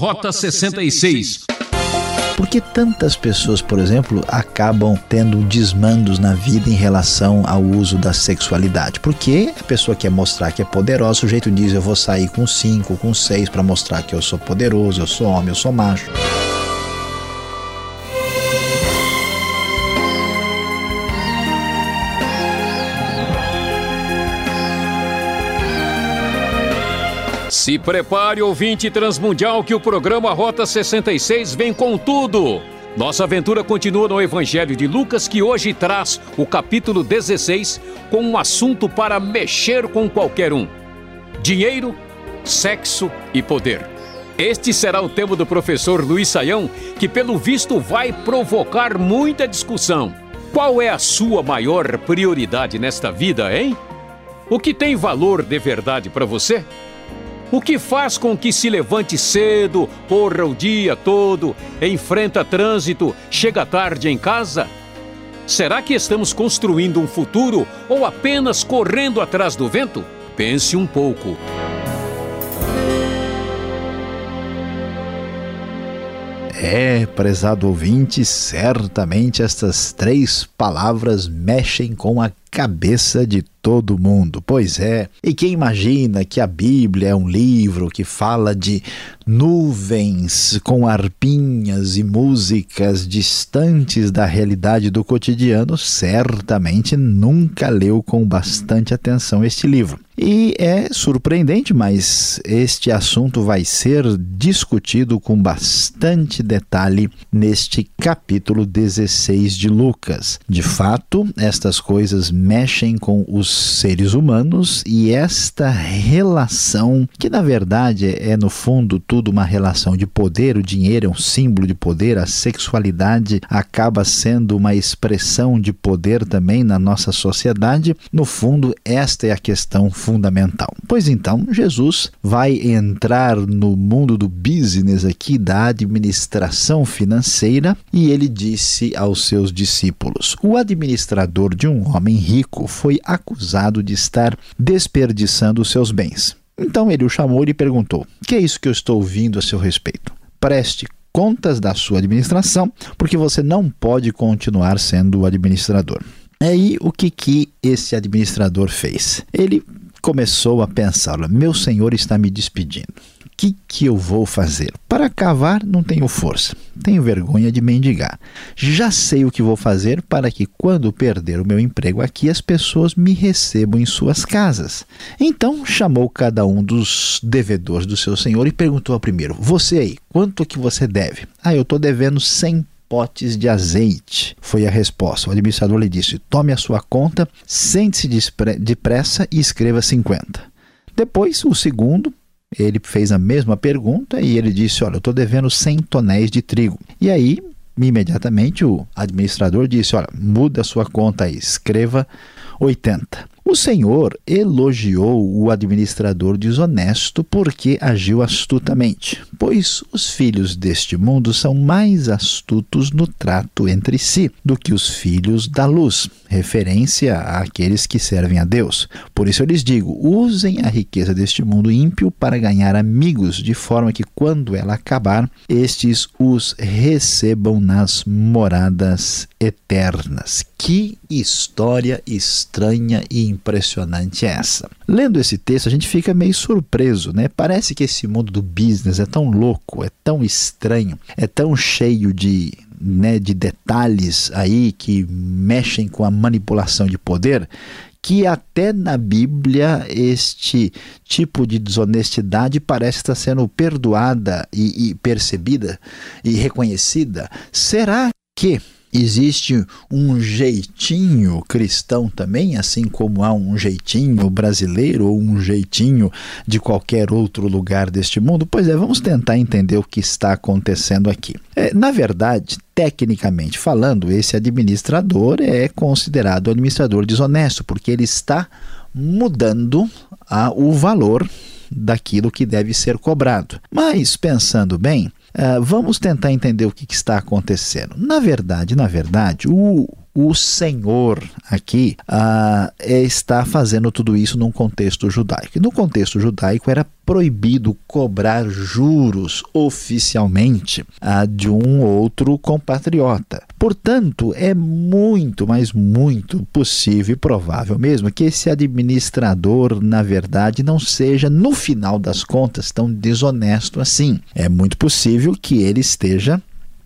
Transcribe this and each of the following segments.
Rota 66. Por que tantas pessoas, por exemplo, acabam tendo desmandos na vida em relação ao uso da sexualidade? Porque a pessoa quer mostrar que é poderosa, o jeito diz eu vou sair com cinco, com seis para mostrar que eu sou poderoso, eu sou homem, eu sou macho. Se prepare, ouvinte transmundial, que o programa Rota 66 vem com tudo. Nossa aventura continua no Evangelho de Lucas, que hoje traz o capítulo 16 com um assunto para mexer com qualquer um: dinheiro, sexo e poder. Este será o tema do professor Luiz Saião, que pelo visto vai provocar muita discussão. Qual é a sua maior prioridade nesta vida, hein? O que tem valor de verdade para você? O que faz com que se levante cedo, corra o dia todo, enfrenta trânsito, chega tarde em casa? Será que estamos construindo um futuro ou apenas correndo atrás do vento? Pense um pouco. É, prezado ouvinte, certamente estas três palavras mexem com a cabeça de todo mundo. Pois é. E quem imagina que a Bíblia é um livro que fala de nuvens com arpinhas e músicas distantes da realidade do cotidiano, certamente nunca leu com bastante atenção este livro. E é surpreendente, mas este assunto vai ser discutido com bastante detalhe neste capítulo 16 de Lucas. De fato, estas coisas mexem com os seres humanos e esta relação, que na verdade é no fundo tudo uma relação de poder, o dinheiro é um símbolo de poder, a sexualidade acaba sendo uma expressão de poder também na nossa sociedade. No fundo, esta é a questão fundamental. Pois então, Jesus vai entrar no mundo do business aqui, da administração financeira, e ele disse aos seus discípulos: O administrador de um homem rico foi acusado de estar desperdiçando seus bens. Então ele o chamou e lhe perguntou: Que é isso que eu estou ouvindo a seu respeito? Preste contas da sua administração, porque você não pode continuar sendo o administrador. Aí o que, que esse administrador fez? Ele começou a pensar: meu senhor está me despedindo que, que eu vou fazer? Para cavar, não tenho força, tenho vergonha de mendigar. Já sei o que vou fazer para que, quando perder o meu emprego aqui, as pessoas me recebam em suas casas. Então chamou cada um dos devedores do seu senhor e perguntou ao primeiro: Você aí, quanto que você deve? Ah, eu estou devendo 100 potes de azeite. Foi a resposta. O administrador lhe disse: Tome a sua conta, sente-se depressa e escreva 50. Depois, o segundo ele fez a mesma pergunta e ele disse: Olha, eu estou devendo 100 tonéis de trigo. E aí, imediatamente, o administrador disse: Olha, muda a sua conta aí, escreva 80. O Senhor elogiou o administrador desonesto porque agiu astutamente, pois os filhos deste mundo são mais astutos no trato entre si do que os filhos da luz, referência àqueles que servem a Deus. Por isso eu lhes digo: usem a riqueza deste mundo ímpio para ganhar amigos, de forma que quando ela acabar, estes os recebam nas moradas eternas. Que história estranha e impressionante é essa? Lendo esse texto, a gente fica meio surpreso, né? Parece que esse mundo do business é tão louco, é tão estranho, é tão cheio de né, de detalhes aí que mexem com a manipulação de poder, que até na Bíblia este tipo de desonestidade parece estar sendo perdoada e, e percebida e reconhecida. Será que Existe um jeitinho cristão também, assim como há um jeitinho brasileiro ou um jeitinho de qualquer outro lugar deste mundo? Pois é, vamos tentar entender o que está acontecendo aqui. É, na verdade, tecnicamente falando, esse administrador é considerado administrador desonesto, porque ele está mudando a, o valor daquilo que deve ser cobrado. Mas, pensando bem, Uh, vamos tentar entender o que, que, está acontecendo. Na verdade, na verdade, o o Senhor aqui uh, está fazendo tudo isso num contexto judaico. E no contexto judaico era proibido cobrar juros oficialmente uh, de um outro compatriota. Portanto, é muito, mas muito possível e provável mesmo que esse administrador, na verdade, não seja, no final das contas, tão desonesto assim. É muito possível que ele esteja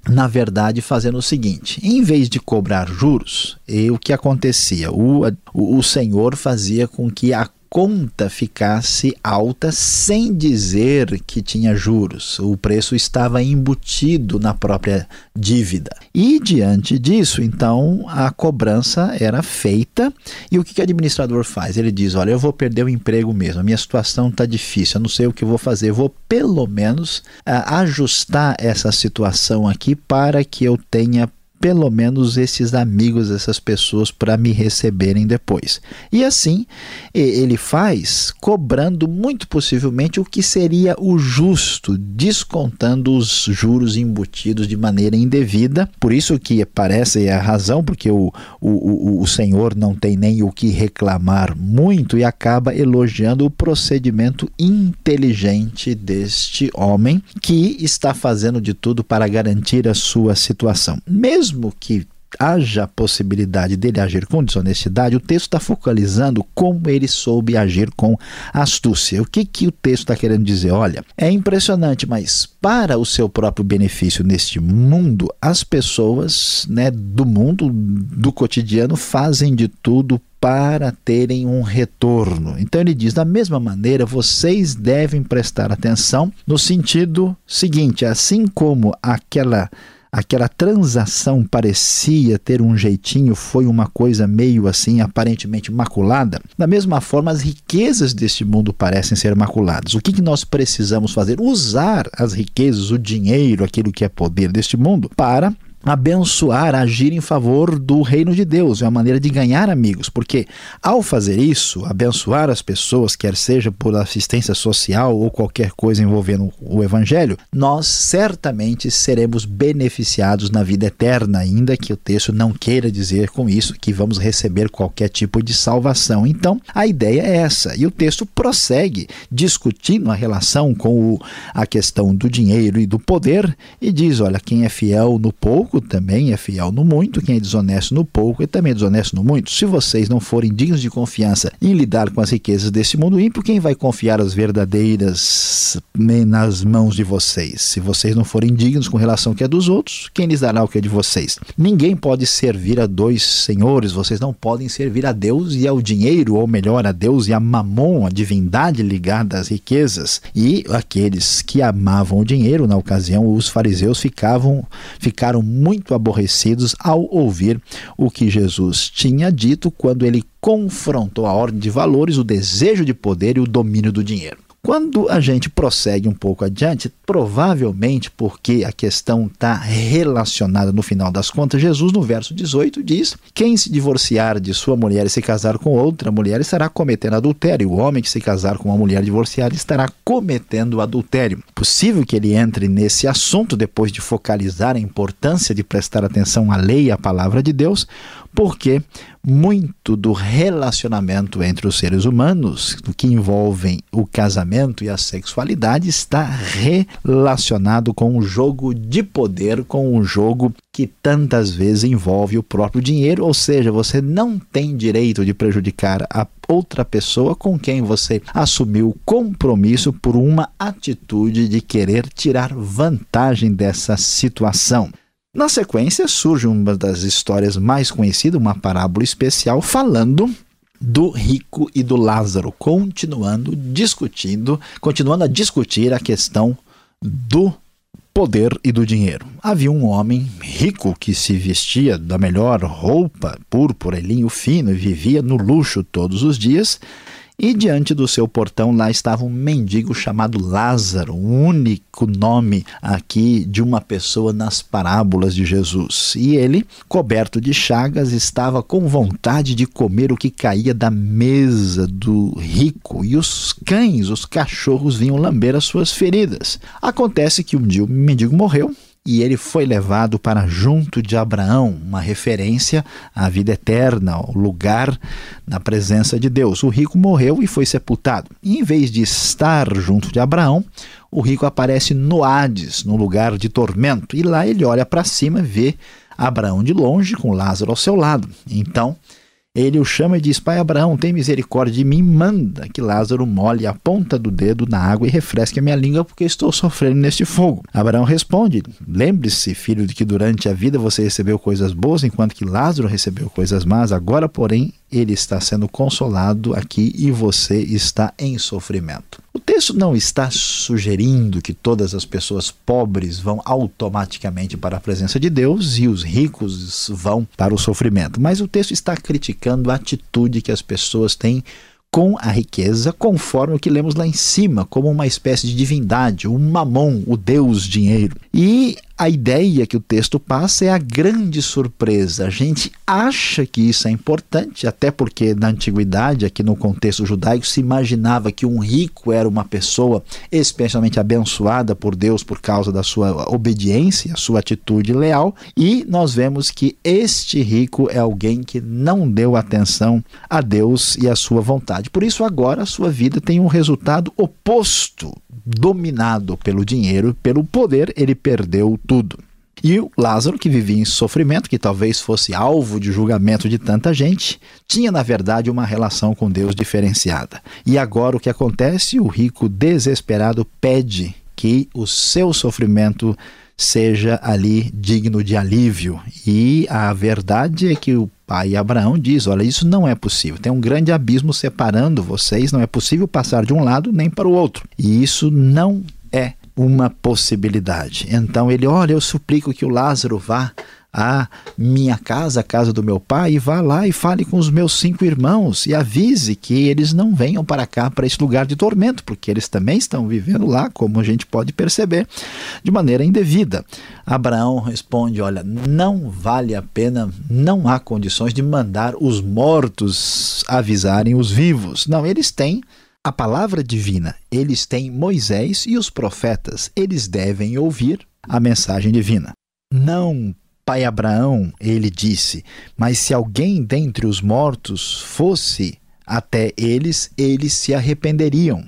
na verdade, fazendo o seguinte: em vez de cobrar juros, e o que acontecia? O, o, o senhor fazia com que a conta ficasse alta sem dizer que tinha juros. O preço estava embutido na própria dívida. E diante disso, então, a cobrança era feita. E o que o administrador faz? Ele diz: Olha, eu vou perder o emprego mesmo, a minha situação está difícil, eu não sei o que vou fazer, eu vou pelo menos ajustar essa situação aqui para que eu tenha pelo menos esses amigos, essas pessoas, para me receberem depois. E assim ele faz, cobrando muito possivelmente o que seria o justo, descontando os juros embutidos de maneira indevida. Por isso que parece a razão, porque o, o, o, o Senhor não tem nem o que reclamar muito e acaba elogiando o procedimento inteligente deste homem que está fazendo de tudo para garantir a sua situação. Mesmo mesmo que haja possibilidade dele agir com desonestidade, o texto está focalizando como ele soube agir com astúcia. O que, que o texto está querendo dizer? Olha, é impressionante, mas para o seu próprio benefício neste mundo, as pessoas né, do mundo, do cotidiano, fazem de tudo para terem um retorno. Então ele diz: da mesma maneira, vocês devem prestar atenção no sentido seguinte: assim como aquela aquela transação parecia ter um jeitinho, foi uma coisa meio assim, aparentemente maculada. Da mesma forma, as riquezas deste mundo parecem ser maculadas. O que, que nós precisamos fazer? Usar as riquezas, o dinheiro, aquilo que é poder deste mundo, para abençoar, agir em favor do reino de Deus, é uma maneira de ganhar amigos, porque ao fazer isso, abençoar as pessoas, quer seja por assistência social ou qualquer coisa envolvendo o evangelho, nós certamente seremos beneficiados na vida eterna, ainda que o texto não queira dizer com isso que vamos receber qualquer tipo de salvação. Então, a ideia é essa, e o texto prossegue discutindo a relação com o, a questão do dinheiro e do poder e diz, olha, quem é fiel no pouco pouco também é fiel no muito, quem é desonesto no pouco é também desonesto no muito. Se vocês não forem dignos de confiança em lidar com as riquezas desse mundo ímpio, quem vai confiar as verdadeiras nas mãos de vocês? Se vocês não forem dignos com relação ao que é dos outros, quem lhes dará o que é de vocês? Ninguém pode servir a dois senhores, vocês não podem servir a Deus e ao dinheiro, ou melhor, a Deus e a mamon, a divindade ligada às riquezas. E aqueles que amavam o dinheiro, na ocasião, os fariseus ficavam, ficaram muito aborrecidos ao ouvir o que Jesus tinha dito quando ele confrontou a ordem de valores, o desejo de poder e o domínio do dinheiro. Quando a gente prossegue um pouco adiante, provavelmente porque a questão está relacionada no final das contas, Jesus no verso 18 diz: Quem se divorciar de sua mulher e se casar com outra mulher estará cometendo adultério. O homem que se casar com uma mulher divorciada estará cometendo adultério. Possível que ele entre nesse assunto depois de focalizar a importância de prestar atenção à lei e à palavra de Deus, porque muito do relacionamento entre os seres humanos, do que envolvem o casamento e a sexualidade, está relacionado com um jogo de poder, com um jogo que tantas vezes envolve o próprio dinheiro, ou seja, você não tem direito de prejudicar a outra pessoa com quem você assumiu compromisso por uma atitude de querer tirar vantagem dessa situação. Na sequência, surge uma das histórias mais conhecidas, uma parábola especial, falando do rico e do Lázaro, continuando discutindo, continuando a discutir a questão do poder e do dinheiro. Havia um homem rico que se vestia da melhor roupa, púrpura e linho fino, e vivia no luxo todos os dias, e diante do seu portão lá estava um mendigo chamado Lázaro, o único nome aqui de uma pessoa nas parábolas de Jesus. E ele, coberto de chagas, estava com vontade de comer o que caía da mesa do rico, e os cães, os cachorros vinham lamber as suas feridas. Acontece que um dia o mendigo morreu e ele foi levado para junto de Abraão, uma referência à vida eterna, ao lugar na presença de Deus. O rico morreu e foi sepultado. E em vez de estar junto de Abraão, o rico aparece no Hades, no lugar de tormento, e lá ele olha para cima e vê Abraão de longe com Lázaro ao seu lado. Então, ele o chama e diz: Pai Abraão, tem misericórdia de mim, manda que Lázaro molhe a ponta do dedo na água e refresque a minha língua, porque estou sofrendo neste fogo. Abraão responde: Lembre-se, filho, de que durante a vida você recebeu coisas boas, enquanto que Lázaro recebeu coisas más. Agora, porém, ele está sendo consolado aqui e você está em sofrimento. O texto não está sugerindo que todas as pessoas pobres vão automaticamente para a presença de Deus e os ricos vão para o sofrimento, mas o texto está criticando a atitude que as pessoas têm com a riqueza, conforme o que lemos lá em cima, como uma espécie de divindade, o mamon, o deus dinheiro. E a ideia que o texto passa é a grande surpresa. A gente acha que isso é importante, até porque na antiguidade, aqui no contexto judaico, se imaginava que um rico era uma pessoa especialmente abençoada por Deus por causa da sua obediência, sua atitude leal, e nós vemos que este rico é alguém que não deu atenção a Deus e a sua vontade. Por isso, agora a sua vida tem um resultado oposto dominado pelo dinheiro, pelo poder, ele perdeu tudo. E o Lázaro, que vivia em sofrimento, que talvez fosse alvo de julgamento de tanta gente, tinha na verdade uma relação com Deus diferenciada. E agora o que acontece? O rico desesperado pede que o seu sofrimento seja ali digno de alívio. E a verdade é que o pai Abraão diz: Olha, isso não é possível. Tem um grande abismo separando vocês, não é possível passar de um lado nem para o outro. E isso não é uma possibilidade. Então ele, olha, eu suplico que o Lázaro vá à minha casa, a casa do meu pai, e vá lá e fale com os meus cinco irmãos e avise que eles não venham para cá, para esse lugar de tormento, porque eles também estão vivendo lá, como a gente pode perceber, de maneira indevida. Abraão responde: Olha, não vale a pena, não há condições de mandar os mortos avisarem os vivos. Não, eles têm a palavra divina, eles têm Moisés e os profetas, eles devem ouvir a mensagem divina. Não pai Abraão, ele disse: Mas se alguém dentre os mortos fosse até eles, eles se arrependeriam.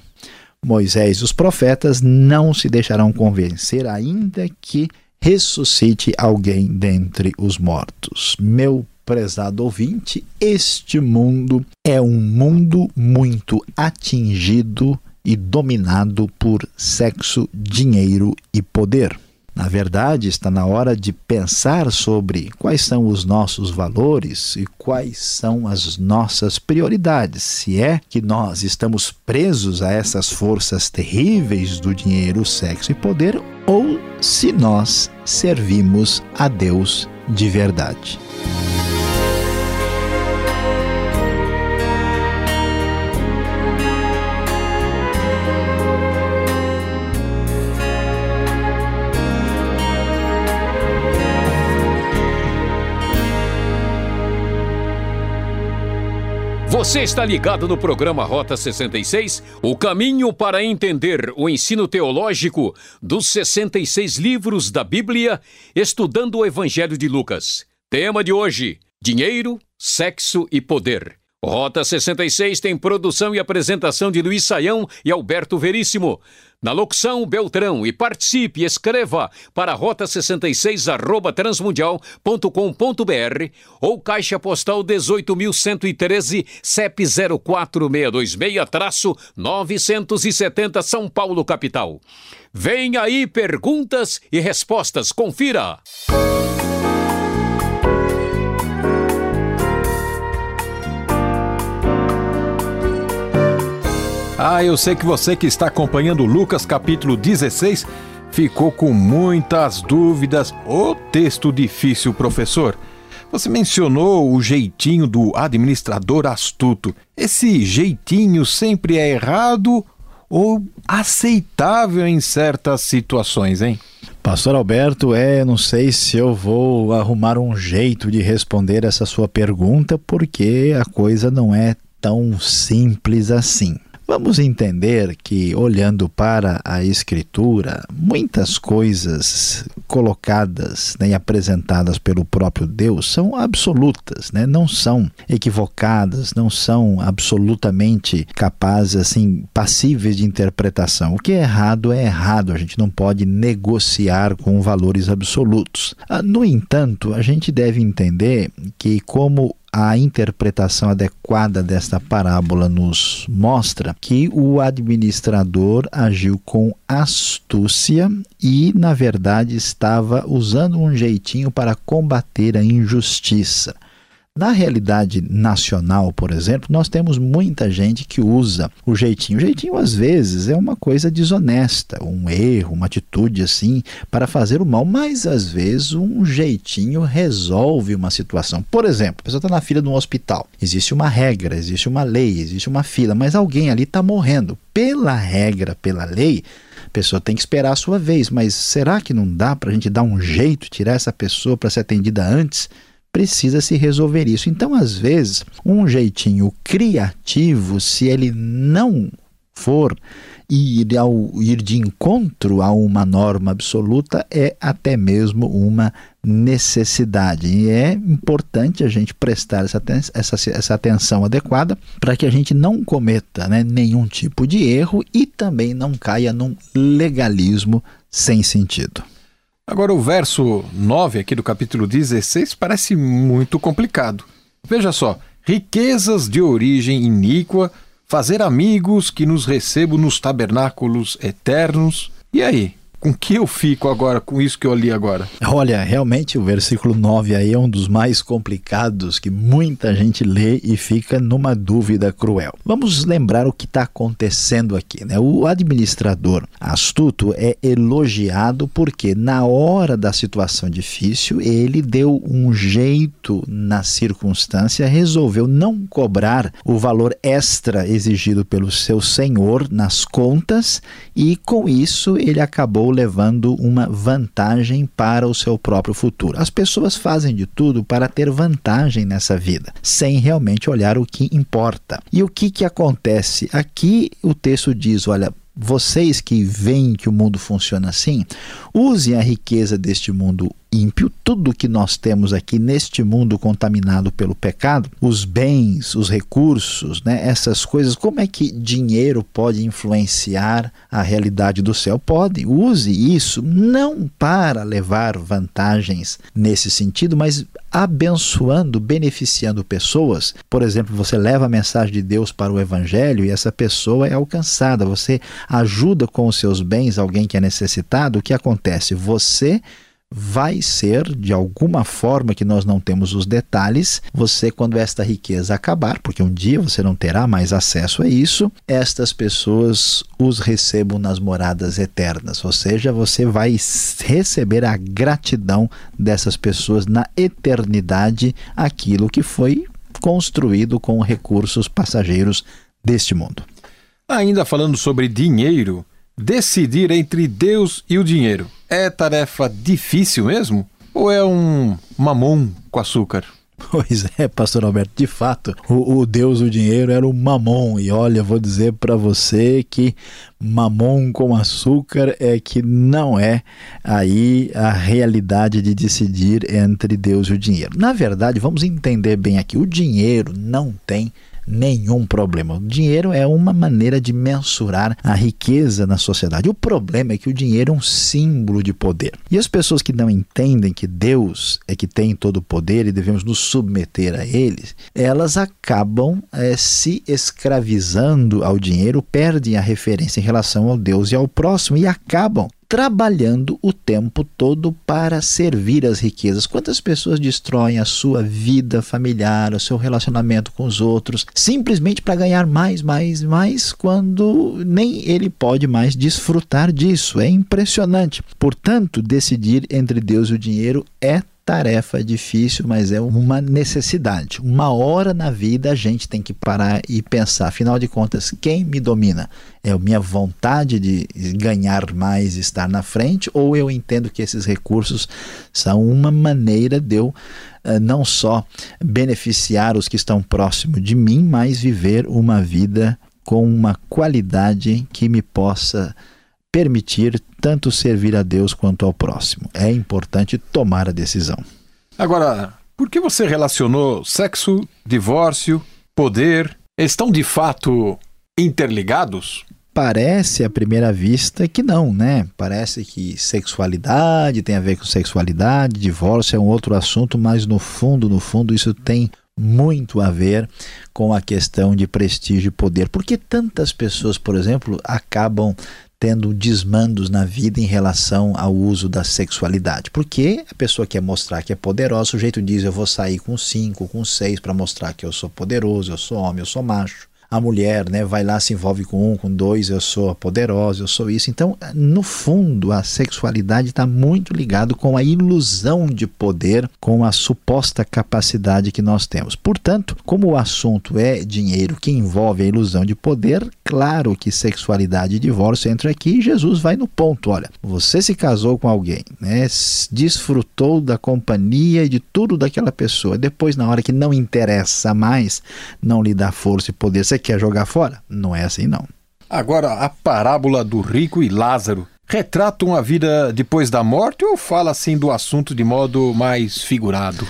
Moisés e os profetas não se deixarão convencer, ainda que ressuscite alguém dentre os mortos. Meu prezado ouvinte, este mundo é um mundo muito atingido e dominado por sexo, dinheiro e poder. Na verdade, está na hora de pensar sobre quais são os nossos valores e quais são as nossas prioridades. Se é que nós estamos presos a essas forças terríveis do dinheiro, sexo e poder, ou se nós servimos a Deus de verdade. Você está ligado no programa Rota 66, o caminho para entender o ensino teológico dos 66 livros da Bíblia, estudando o Evangelho de Lucas. Tema de hoje: dinheiro, sexo e poder. Rota 66 tem produção e apresentação de Luiz Saião e Alberto Veríssimo. Na locução, Beltrão. E participe, escreva para rota66 arroba transmundial.com.br ou caixa postal 18.113 CEP 04626-970 São Paulo, capital. Vem aí perguntas e respostas. Confira! Ah, eu sei que você que está acompanhando Lucas capítulo 16 ficou com muitas dúvidas. O texto difícil, professor. Você mencionou o jeitinho do administrador astuto. Esse jeitinho sempre é errado ou aceitável em certas situações, hein? Pastor Alberto, é, não sei se eu vou arrumar um jeito de responder essa sua pergunta, porque a coisa não é tão simples assim. Vamos entender que, olhando para a Escritura, muitas coisas colocadas né, e apresentadas pelo próprio Deus são absolutas, né? não são equivocadas, não são absolutamente capazes, assim, passíveis de interpretação. O que é errado é errado, a gente não pode negociar com valores absolutos. Ah, no entanto, a gente deve entender que, como a interpretação adequada desta parábola nos mostra que o administrador agiu com astúcia e, na verdade, estava usando um jeitinho para combater a injustiça. Na realidade nacional, por exemplo, nós temos muita gente que usa o jeitinho. O jeitinho, às vezes, é uma coisa desonesta, um erro, uma atitude assim, para fazer o mal, mas às vezes um jeitinho resolve uma situação. Por exemplo, a pessoa está na fila de um hospital. Existe uma regra, existe uma lei, existe uma fila, mas alguém ali está morrendo. Pela regra, pela lei, a pessoa tem que esperar a sua vez, mas será que não dá para a gente dar um jeito, tirar essa pessoa para ser atendida antes? Precisa se resolver isso. Então, às vezes, um jeitinho criativo, se ele não for ir, ao, ir de encontro a uma norma absoluta, é até mesmo uma necessidade. E é importante a gente prestar essa, essa, essa atenção adequada para que a gente não cometa né, nenhum tipo de erro e também não caia num legalismo sem sentido. Agora, o verso 9 aqui do capítulo 16 parece muito complicado. Veja só: riquezas de origem iníqua, fazer amigos que nos recebam nos tabernáculos eternos. E aí? Com que eu fico agora com isso que eu li agora? Olha, realmente o versículo 9 aí é um dos mais complicados que muita gente lê e fica numa dúvida cruel. Vamos lembrar o que está acontecendo aqui. Né? O administrador astuto é elogiado porque, na hora da situação difícil, ele deu um jeito na circunstância, resolveu não cobrar o valor extra exigido pelo seu senhor nas contas e, com isso, ele acabou acabou levando uma vantagem para o seu próprio futuro. As pessoas fazem de tudo para ter vantagem nessa vida, sem realmente olhar o que importa. E o que, que acontece? Aqui o texto diz: olha, vocês que veem que o mundo funciona assim, usem a riqueza deste mundo ímpio, tudo que nós temos aqui neste mundo contaminado pelo pecado, os bens, os recursos, né, essas coisas, como é que dinheiro pode influenciar a realidade do céu? Pode, use isso não para levar vantagens nesse sentido, mas abençoando, beneficiando pessoas. Por exemplo, você leva a mensagem de Deus para o evangelho e essa pessoa é alcançada. Você ajuda com os seus bens alguém que é necessitado. O que acontece? Você vai ser, de alguma forma que nós não temos os detalhes, você, quando esta riqueza acabar, porque um dia você não terá mais acesso a isso, estas pessoas os recebam nas moradas eternas. Ou seja, você vai receber a gratidão dessas pessoas na eternidade, aquilo que foi construído com recursos passageiros deste mundo. Ainda falando sobre dinheiro, decidir entre Deus e o dinheiro é tarefa difícil mesmo? Ou é um mamão com açúcar? Pois é, pastor Alberto, de fato, o, o Deus do dinheiro era o mamon. E olha, vou dizer para você que mamon com açúcar é que não é aí a realidade de decidir entre Deus e o dinheiro. Na verdade, vamos entender bem aqui: o dinheiro não tem nenhum problema. O dinheiro é uma maneira de mensurar a riqueza na sociedade. O problema é que o dinheiro é um símbolo de poder. E as pessoas que não entendem que Deus é que tem todo o poder e devemos nos submeter a ele, elas acabam é, se escravizando ao dinheiro, perdem a referência em relação ao Deus e ao próximo e acabam trabalhando o tempo todo para servir as riquezas. Quantas pessoas destroem a sua vida familiar, o seu relacionamento com os outros, simplesmente para ganhar mais, mais, mais, quando nem ele pode mais desfrutar disso? É impressionante. Portanto, decidir entre Deus e o dinheiro é tarefa difícil, mas é uma necessidade. Uma hora na vida a gente tem que parar e pensar, afinal de contas, quem me domina? É a minha vontade de ganhar mais, estar na frente, ou eu entendo que esses recursos são uma maneira de eu uh, não só beneficiar os que estão próximo de mim, mas viver uma vida com uma qualidade que me possa permitir tanto servir a Deus quanto ao próximo. É importante tomar a decisão. Agora, por que você relacionou sexo, divórcio, poder? Estão de fato interligados? Parece à primeira vista que não, né? Parece que sexualidade tem a ver com sexualidade, divórcio é um outro assunto, mas no fundo, no fundo, isso tem muito a ver com a questão de prestígio e poder. Por que tantas pessoas, por exemplo, acabam tendo desmandos na vida em relação ao uso da sexualidade. Porque a pessoa quer mostrar que é poderosa, o sujeito diz: Eu vou sair com cinco, com seis, para mostrar que eu sou poderoso, eu sou homem, eu sou macho a mulher, né, vai lá se envolve com um, com dois, eu sou poderosa, eu sou isso. Então, no fundo, a sexualidade está muito ligado com a ilusão de poder, com a suposta capacidade que nós temos. Portanto, como o assunto é dinheiro que envolve a ilusão de poder, claro que sexualidade e divórcio entram aqui e Jesus vai no ponto. Olha, você se casou com alguém, né, desfrutou da companhia e de tudo daquela pessoa. Depois, na hora que não interessa mais, não lhe dá força e poder, você quer jogar fora? Não é assim, não. Agora, a parábola do rico e Lázaro retratam a vida depois da morte ou fala assim do assunto de modo mais figurado?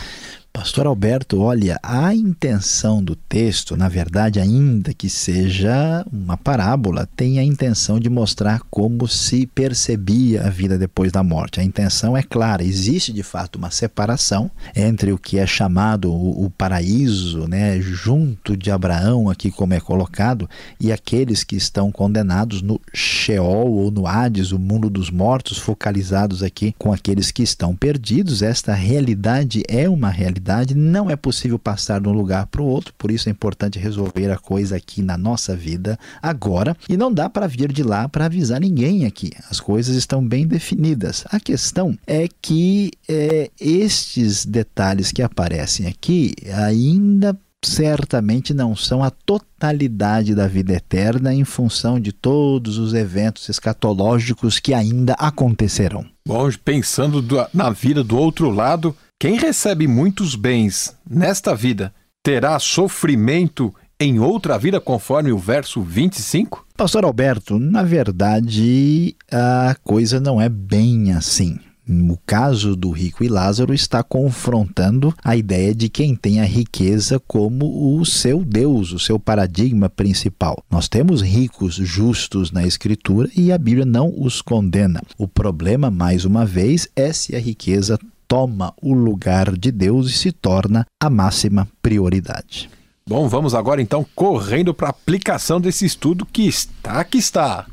Pastor Alberto, olha, a intenção do texto, na verdade, ainda que seja uma parábola, tem a intenção de mostrar como se percebia a vida depois da morte. A intenção é clara, existe de fato uma separação entre o que é chamado o, o paraíso, né, junto de Abraão, aqui como é colocado, e aqueles que estão condenados no Sheol ou no Hades, o mundo dos mortos, focalizados aqui com aqueles que estão perdidos. Esta realidade é uma realidade não é possível passar de um lugar para o outro, por isso é importante resolver a coisa aqui na nossa vida agora e não dá para vir de lá para avisar ninguém aqui. As coisas estão bem definidas. A questão é que é, estes detalhes que aparecem aqui ainda certamente não são a totalidade da vida eterna em função de todos os eventos escatológicos que ainda acontecerão. Bom, pensando na vida do outro lado, quem recebe muitos bens nesta vida terá sofrimento em outra vida, conforme o verso 25? Pastor Alberto, na verdade, a coisa não é bem assim. No caso do rico e Lázaro, está confrontando a ideia de quem tem a riqueza como o seu Deus, o seu paradigma principal. Nós temos ricos justos na Escritura e a Bíblia não os condena. O problema, mais uma vez, é se a riqueza toma o lugar de Deus e se torna a máxima prioridade. Bom, vamos agora então correndo para a aplicação desse estudo que está que está.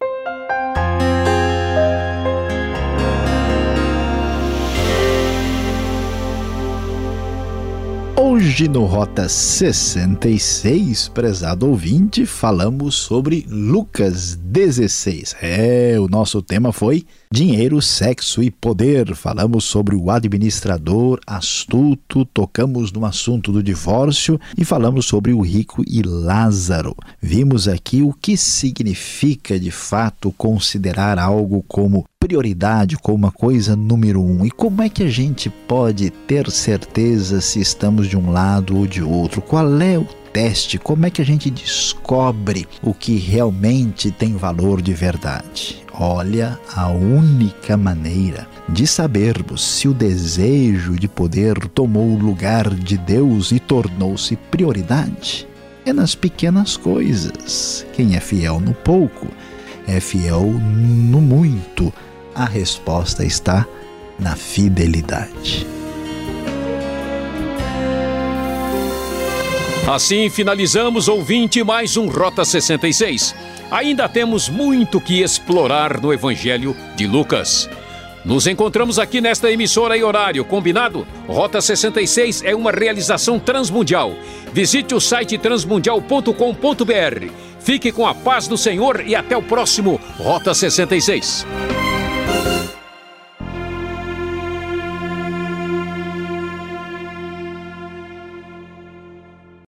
Hoje no Rota 66, prezado ouvinte, falamos sobre Lucas 16. É, o nosso tema foi dinheiro, sexo e poder. Falamos sobre o administrador astuto, tocamos no assunto do divórcio e falamos sobre o rico e Lázaro. Vimos aqui o que significa de fato considerar algo como prioridade como uma coisa número um? E como é que a gente pode ter certeza se estamos de um lado ou de outro? Qual é o teste? Como é que a gente descobre o que realmente tem valor de verdade? Olha, a única maneira de sabermos se o desejo de poder tomou o lugar de Deus e tornou-se prioridade é nas pequenas coisas. Quem é fiel no pouco é fiel no muito a resposta está na fidelidade. Assim finalizamos, ouvinte, mais um Rota 66. Ainda temos muito que explorar no Evangelho de Lucas. Nos encontramos aqui nesta emissora e horário, combinado? Rota 66 é uma realização transmundial. Visite o site transmundial.com.br. Fique com a paz do Senhor e até o próximo Rota 66.